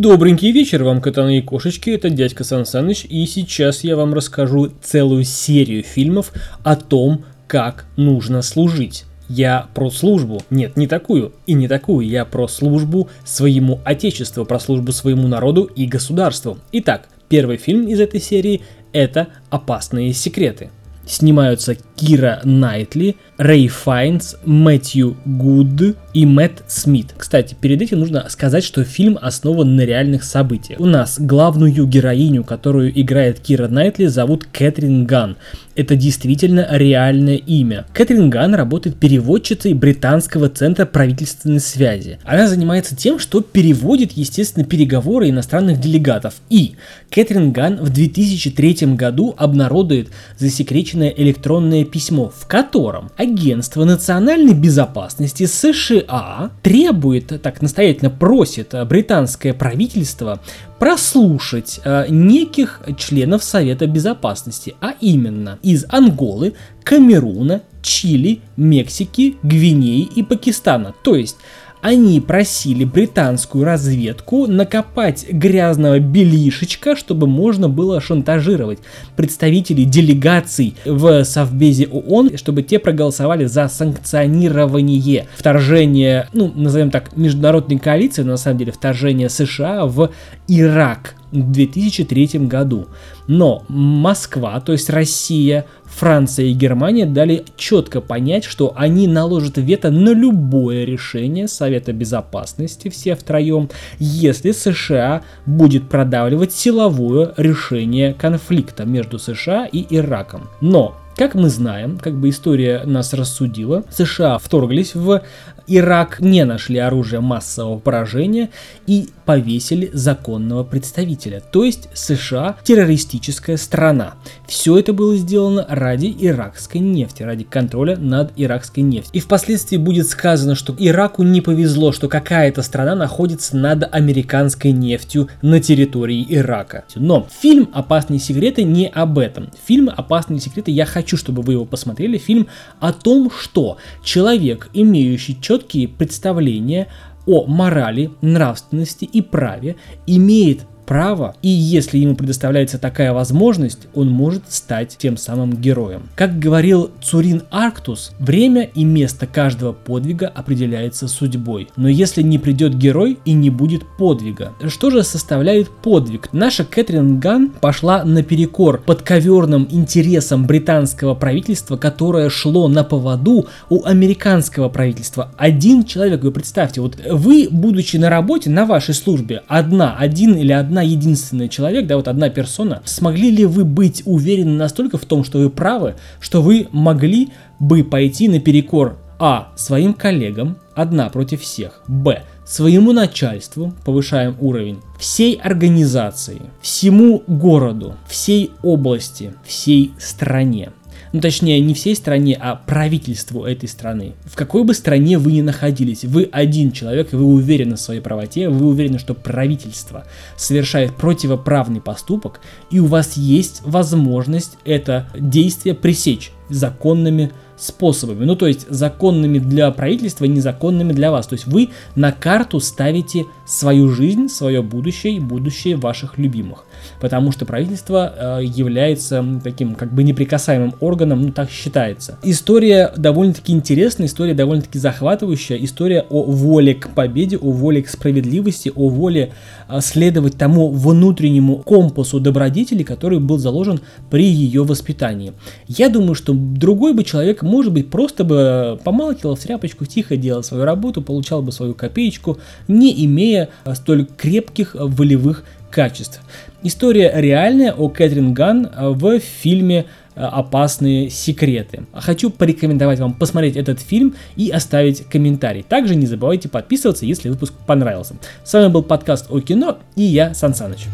Добренький вечер вам, котаны и кошечки, это дядька Сан Саныч, и сейчас я вам расскажу целую серию фильмов о том, как нужно служить. Я про службу. Нет, не такую и не такую. Я про службу своему отечеству, про службу своему народу и государству. Итак, первый фильм из этой серии – это «Опасные секреты». Снимаются Кира Найтли, Рэйф Файнс, Мэтью Гуд и Мэтт Смит. Кстати, перед этим нужно сказать, что фильм основан на реальных событиях. У нас главную героиню, которую играет Кира Найтли, зовут Кэтрин Ган. Это действительно реальное имя. Кэтрин Ган работает переводчицей британского центра правительственной связи. Она занимается тем, что переводит, естественно, переговоры иностранных делегатов. И Кэтрин Ган в 2003 году обнародует засекреченное электронное письмо, в котором Агентство национальной безопасности США требует, так настоятельно просит британское правительство прослушать э, неких членов Совета Безопасности, а именно из Анголы, Камеруна, Чили, Мексики, Гвинеи и Пакистана. То есть они просили британскую разведку накопать грязного белишечка, чтобы можно было шантажировать представителей делегаций в Совбезе ООН, чтобы те проголосовали за санкционирование вторжения, ну, назовем так, международной коалиции, но на самом деле вторжения США в Ирак в 2003 году. Но Москва, то есть Россия, Франция и Германия дали четко понять, что они наложат вето на любое решение Совета Безопасности, все втроем, если США будет продавливать силовое решение конфликта между США и Ираком. Но как мы знаем, как бы история нас рассудила, США вторглись в Ирак, не нашли оружие массового поражения и повесили законного представителя, то есть США террористическая страна. Все это было сделано ради иракской нефти, ради контроля над иракской нефтью. И впоследствии будет сказано, что Ираку не повезло, что какая-то страна находится над американской нефтью на территории Ирака. Но фильм «Опасные секреты» не об этом. Фильм «Опасные секреты» я хочу, чтобы вы его посмотрели. Фильм о том, что человек, имеющий четкие представления о морали, нравственности и праве имеет право, и если ему предоставляется такая возможность, он может стать тем самым героем. Как говорил Цурин Арктус, время и место каждого подвига определяется судьбой. Но если не придет герой и не будет подвига, что же составляет подвиг? Наша Кэтрин Ган пошла наперекор подковерным интересам британского правительства, которое шло на поводу у американского правительства. Один человек, вы представьте, вот вы, будучи на работе, на вашей службе, одна, один или одна одна единственная человек, да, вот одна персона, смогли ли вы быть уверены настолько в том, что вы правы, что вы могли бы пойти наперекор а. своим коллегам, одна против всех, б. своему начальству, повышаем уровень, всей организации, всему городу, всей области, всей стране ну точнее не всей стране, а правительству этой страны. В какой бы стране вы ни находились, вы один человек, и вы уверены в своей правоте, вы уверены, что правительство совершает противоправный поступок, и у вас есть возможность это действие пресечь законными способами. Ну, то есть законными для правительства, незаконными для вас. То есть вы на карту ставите свою жизнь, свое будущее и будущее ваших любимых. Потому что правительство э, является таким как бы неприкасаемым органом, ну так считается. История довольно-таки интересная, история довольно-таки захватывающая, история о воле к победе, о воле к справедливости, о воле э, следовать тому внутреннему компасу добродетели, который был заложен при ее воспитании. Я думаю, что другой бы человек может быть, просто бы помалкивал в тряпочку, тихо делал свою работу, получал бы свою копеечку, не имея а, столь крепких а, волевых качеств. История реальная о Кэтрин Ган в фильме опасные секреты. Хочу порекомендовать вам посмотреть этот фильм и оставить комментарий. Также не забывайте подписываться, если выпуск понравился. С вами был подкаст о кино и я, Сан Саныч.